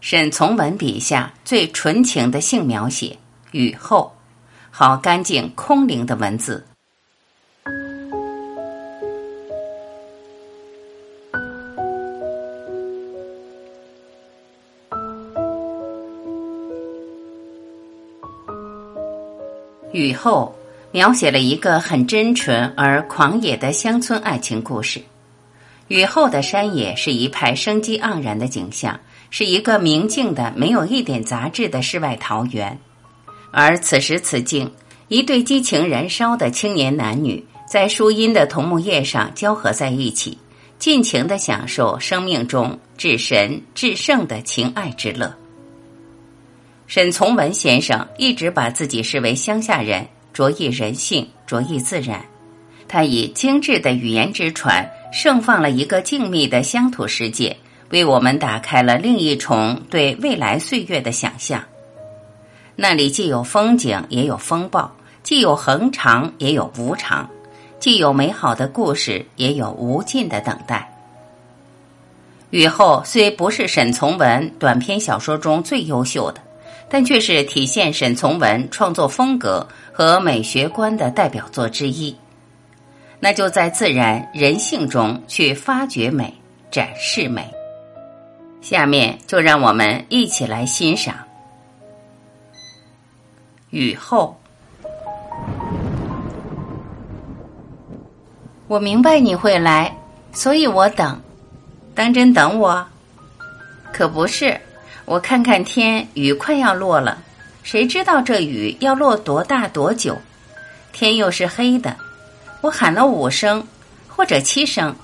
沈从文笔下最纯情的性描写，雨后，好干净空灵的文字。雨后描写了一个很真纯而狂野的乡村爱情故事。雨后的山野是一派生机盎然的景象。是一个明净的、没有一点杂质的世外桃源，而此时此境，一对激情燃烧的青年男女在树荫的桐木叶上交合在一起，尽情的享受生命中至神至圣的情爱之乐。沈从文先生一直把自己视为乡下人，着意人性，着意自然。他以精致的语言之船，盛放了一个静谧的乡土世界。为我们打开了另一重对未来岁月的想象。那里既有风景，也有风暴；既有恒长，也有无常；既有美好的故事，也有无尽的等待。雨后虽不是沈从文短篇小说中最优秀的，但却是体现沈从文创作风格和美学观的代表作之一。那就在自然人性中去发掘美，展示美。下面就让我们一起来欣赏雨后。我明白你会来，所以我等。当真等我？可不是。我看看天，雨快要落了。谁知道这雨要落多大多久？天又是黑的。我喊了五声，或者七声。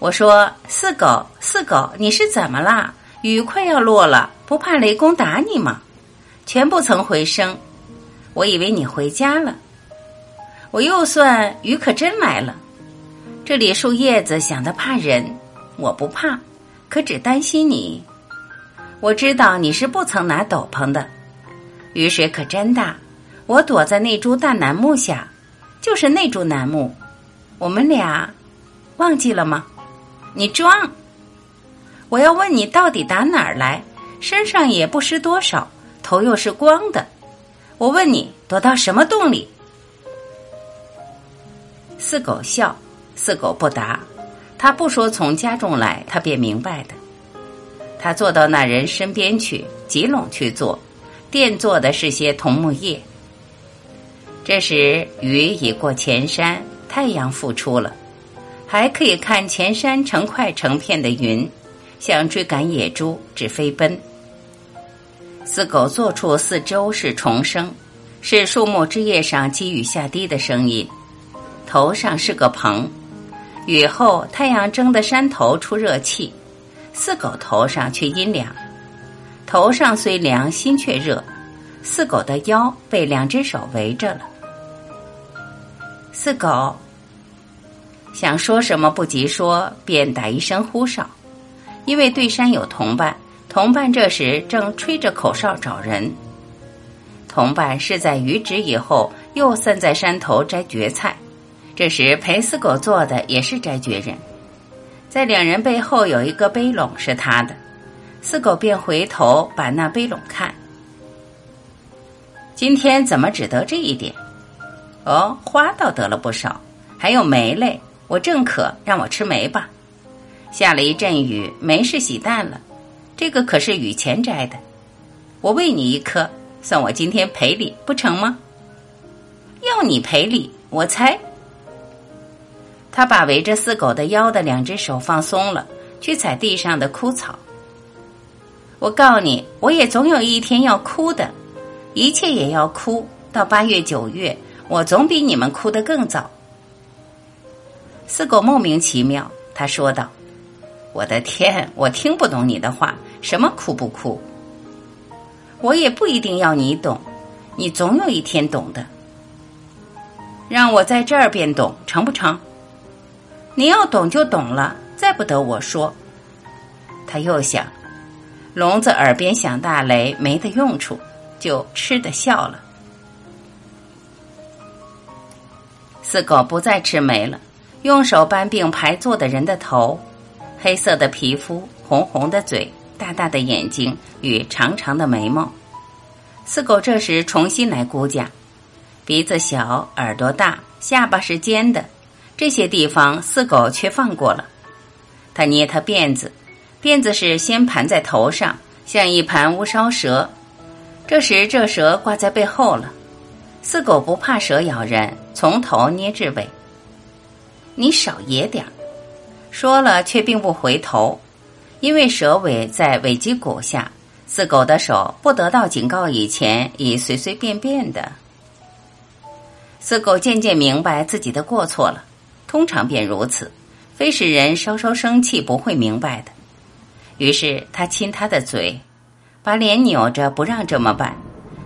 我说：“四狗，四狗，你是怎么啦？雨快要落了，不怕雷公打你吗？”全不曾回声。我以为你回家了。我又算雨可真来了。这里树叶子响的怕人，我不怕，可只担心你。我知道你是不曾拿斗篷的。雨水可真大。我躲在那株大楠木下，就是那株楠木。我们俩忘记了吗？你装！我要问你到底打哪儿来？身上也不湿多少，头又是光的。我问你躲到什么洞里？四狗笑，四狗不答。他不说从家中来，他便明白的。他坐到那人身边去，挤拢去坐，垫坐的是些桐木叶。这时雨已过前山，太阳复出了。还可以看前山成块成片的云，像追赶野猪，只飞奔。四狗坐处四周是虫声，是树木枝叶上积雨下滴的声音。头上是个棚，雨后太阳蒸的山头出热气，四狗头上却阴凉。头上虽凉，心却热。四狗的腰被两只手围着了。四狗。想说什么不及说，便打一声呼哨，因为对山有同伴，同伴这时正吹着口哨找人。同伴是在余止以后又散在山头摘蕨菜，这时陪四狗做的也是摘蕨人，在两人背后有一个背笼是他的，四狗便回头把那背笼看。今天怎么只得这一点？哦，花倒得了不少，还有梅类。我正渴，让我吃梅吧。下了一阵雨，梅是洗淡了。这个可是雨前摘的，我喂你一颗，算我今天赔礼，不成吗？要你赔礼，我猜。他把围着四狗的腰的两只手放松了，去踩地上的枯草。我告你，我也总有一天要哭的，一切也要哭。到八月九月，我总比你们哭得更早。四狗莫名其妙，他说道：“我的天，我听不懂你的话，什么哭不哭？我也不一定要你懂，你总有一天懂的。让我在这儿便懂，成不成？你要懂就懂了，再不得我说。”他又想，聋子耳边响大雷没的用处，就吃的笑了。四狗不再吃梅了。用手扳并排坐的人的头，黑色的皮肤，红红的嘴，大大的眼睛与长长的眉毛。四狗这时重新来估价，鼻子小，耳朵大，下巴是尖的，这些地方四狗却放过了。他捏他辫子，辫子是先盘在头上，像一盘乌梢蛇。这时这蛇挂在背后了。四狗不怕蛇咬人，从头捏至尾。你少野点儿，说了却并不回头，因为蛇尾在尾脊骨下。四狗的手不得到警告以前，已随随便便的。四狗渐渐明白自己的过错了，通常便如此，非使人稍稍生气不会明白的。于是他亲他的嘴，把脸扭着不让这么办。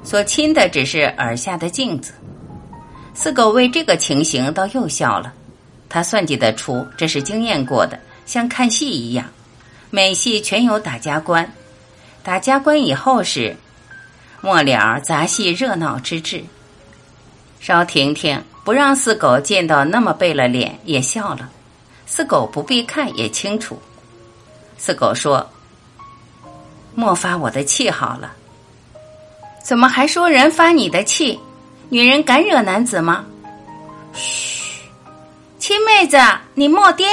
所亲的只是耳下的镜子，四狗为这个情形倒又笑了。他算计得出这是经验过的，像看戏一样，每戏全有打家关。打家关以后是末了杂戏热闹之至。邵婷婷，不让四狗见到那么背了脸，也笑了。四狗不必看也清楚。四狗说：“莫发我的气好了。”怎么还说人发你的气？女人敢惹男子吗？嘘，亲妹子，你莫颠。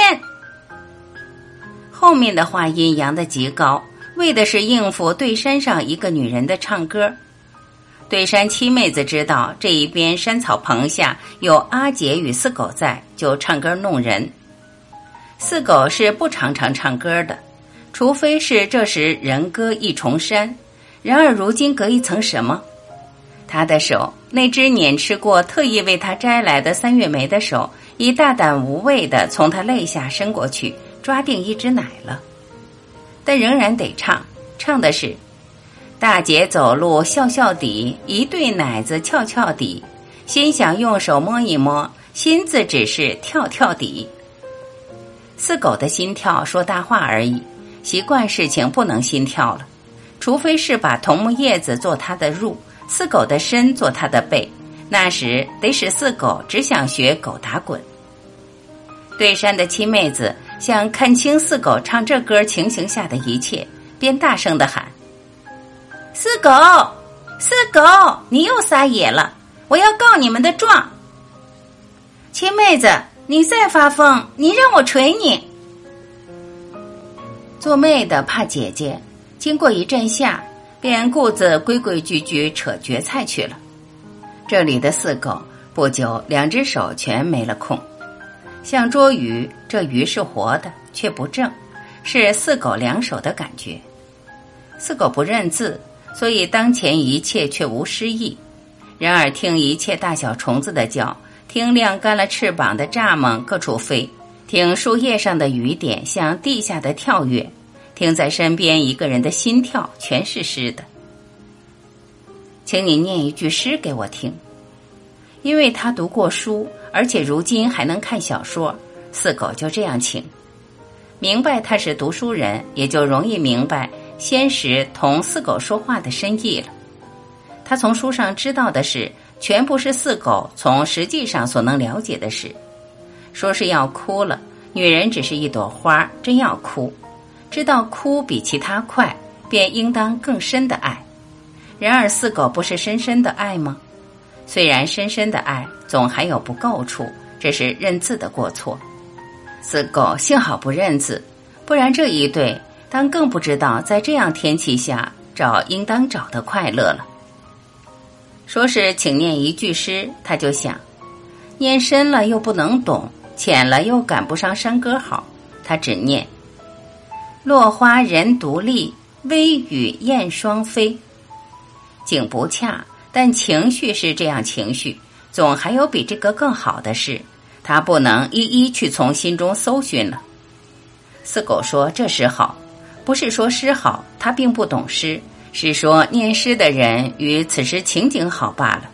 后面的话音扬得极高，为的是应付对山上一个女人的唱歌。对山七妹子知道这一边山草棚下有阿杰与四狗在，就唱歌弄人。四狗是不常常唱歌的，除非是这时人歌一重山。然而如今隔一层什么？他的手，那只碾吃过、特意为他摘来的三月梅的手，已大胆无畏的从他肋下伸过去，抓定一只奶了。但仍然得唱，唱的是：大姐走路笑笑底，一对奶子翘翘底，心想用手摸一摸，心字只是跳跳底。四狗的心跳说大话而已，习惯事情不能心跳了。除非是把桐木叶子做它的褥，四狗的身做它的背，那时得使四狗只想学狗打滚。对山的七妹子想看清四狗唱这歌情形下的一切，便大声的喊：“四狗，四狗，你又撒野了！我要告你们的状。七妹子，你再发疯，你让我捶你！做妹的怕姐姐。”经过一阵下，便顾自规规矩矩扯蕨菜去了。这里的四狗不久两只手全没了空，像捉鱼，这鱼是活的，却不正，是四狗两手的感觉。四狗不认字，所以当前一切却无诗意。然而听一切大小虫子的叫，听晾干了翅膀的蚱蜢各处飞，听树叶上的雨点向地下的跳跃。听在身边一个人的心跳，全是诗的。请你念一句诗给我听，因为他读过书，而且如今还能看小说。四狗就这样请，明白他是读书人，也就容易明白先时同四狗说话的深意了。他从书上知道的事，全部是四狗从实际上所能了解的事。说是要哭了，女人只是一朵花，真要哭。知道哭比其他快，便应当更深的爱。然而四狗不是深深的爱吗？虽然深深的爱，总还有不够处，这是认字的过错。四狗幸好不认字，不然这一对当更不知道在这样天气下找应当找的快乐了。说是请念一句诗，他就想，念深了又不能懂，浅了又赶不上山歌好，他只念。落花人独立，微雨燕双飞。景不恰，但情绪是这样情绪，总还有比这个更好的事，他不能一一去从心中搜寻了。四狗说：“这诗好，不是说诗好，他并不懂诗，是说念诗的人与此时情景好罢了。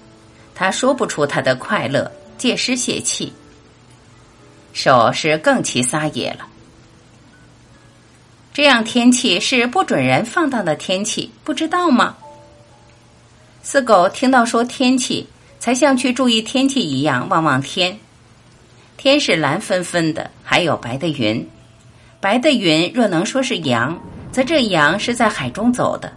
他说不出他的快乐，借诗泄气。手是更其撒野了。”这样天气是不准人放荡的天气，不知道吗？四狗听到说天气，才像去注意天气一样望望天。天是蓝纷纷的，还有白的云。白的云若能说是阳，则这羊是在海中走的。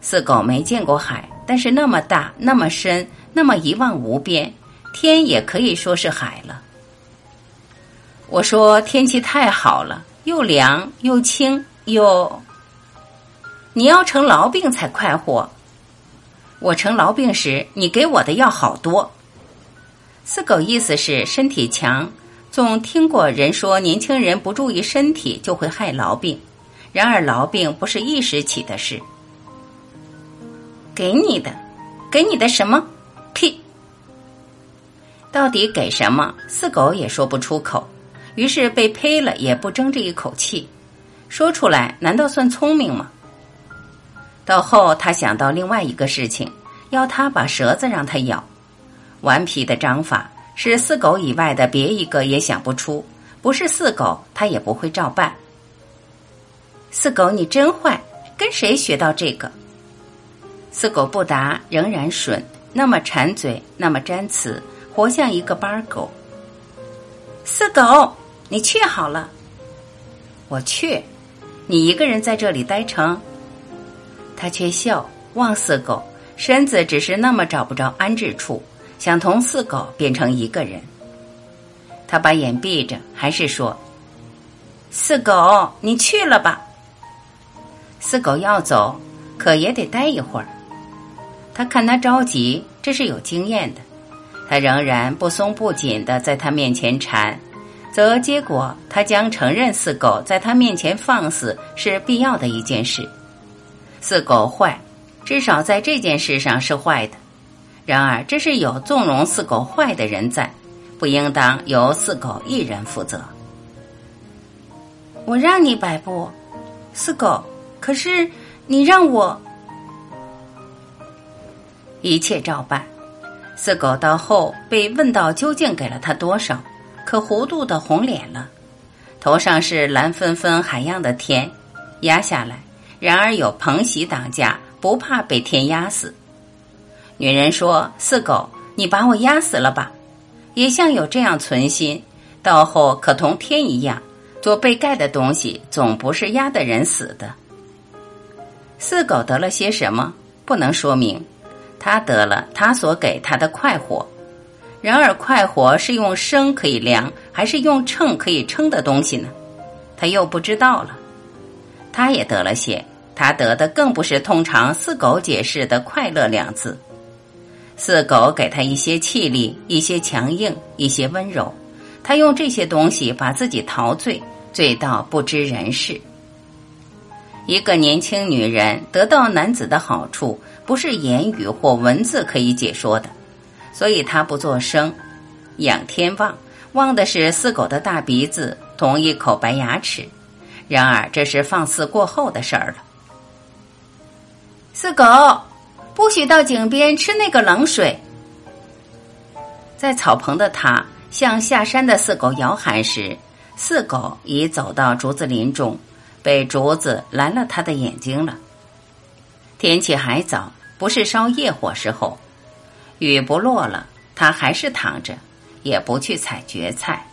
四狗没见过海，但是那么大，那么深，那么一望无边，天也可以说是海了。我说天气太好了，又凉又清又……你要成痨病才快活。我成痨病时，你给我的药好多。四狗意思是身体强，总听过人说年轻人不注意身体就会害痨病，然而痨病不是一时起的事。给你的，给你的什么？屁！到底给什么？四狗也说不出口，于是被呸了，也不争这一口气。说出来，难道算聪明吗？到后，他想到另外一个事情，要他把舌子让他咬。顽皮的章法是四狗以外的别一个也想不出，不是四狗，他也不会照办。四狗，你真坏，跟谁学到这个？四狗不答，仍然吮，那么馋嘴，那么粘词，活像一个班狗。四狗，你去好了。我去，你一个人在这里待成？他却笑望四狗，身子只是那么找不着安置处，想同四狗变成一个人。他把眼闭着，还是说：“四狗，你去了吧。”四狗要走，可也得待一会儿。他看他着急，这是有经验的。他仍然不松不紧的在他面前缠，则结果他将承认四狗在他面前放肆是必要的一件事。四狗坏，至少在这件事上是坏的。然而这是有纵容四狗坏的人在，不应当由四狗一人负责。我让你摆布，四狗，可是你让我。一切照办。四狗到后被问到究竟给了他多少，可糊涂的红脸了。头上是蓝纷纷海样的天，压下来，然而有蓬席挡驾，不怕被天压死。女人说：“四狗，你把我压死了吧？”也像有这样存心，到后可同天一样，做被盖的东西，总不是压的人死的。四狗得了些什么，不能说明。他得了他所给他的快活，然而快活是用升可以量，还是用秤可以称的东西呢？他又不知道了。他也得了些，他得的更不是通常四狗解释的快乐两字。四狗给他一些气力，一些强硬，一些温柔，他用这些东西把自己陶醉，醉到不知人事。一个年轻女人得到男子的好处。不是言语或文字可以解说的，所以他不做声，仰天望，望的是四狗的大鼻子同一口白牙齿。然而这是放肆过后的事儿了。四狗，不许到井边吃那个冷水。在草棚的他向下山的四狗摇喊时，四狗已走到竹子林中，被竹子拦了他的眼睛了。天气还早。不是烧夜火时候，雨不落了，他还是躺着，也不去采蕨菜。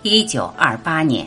一九二八年，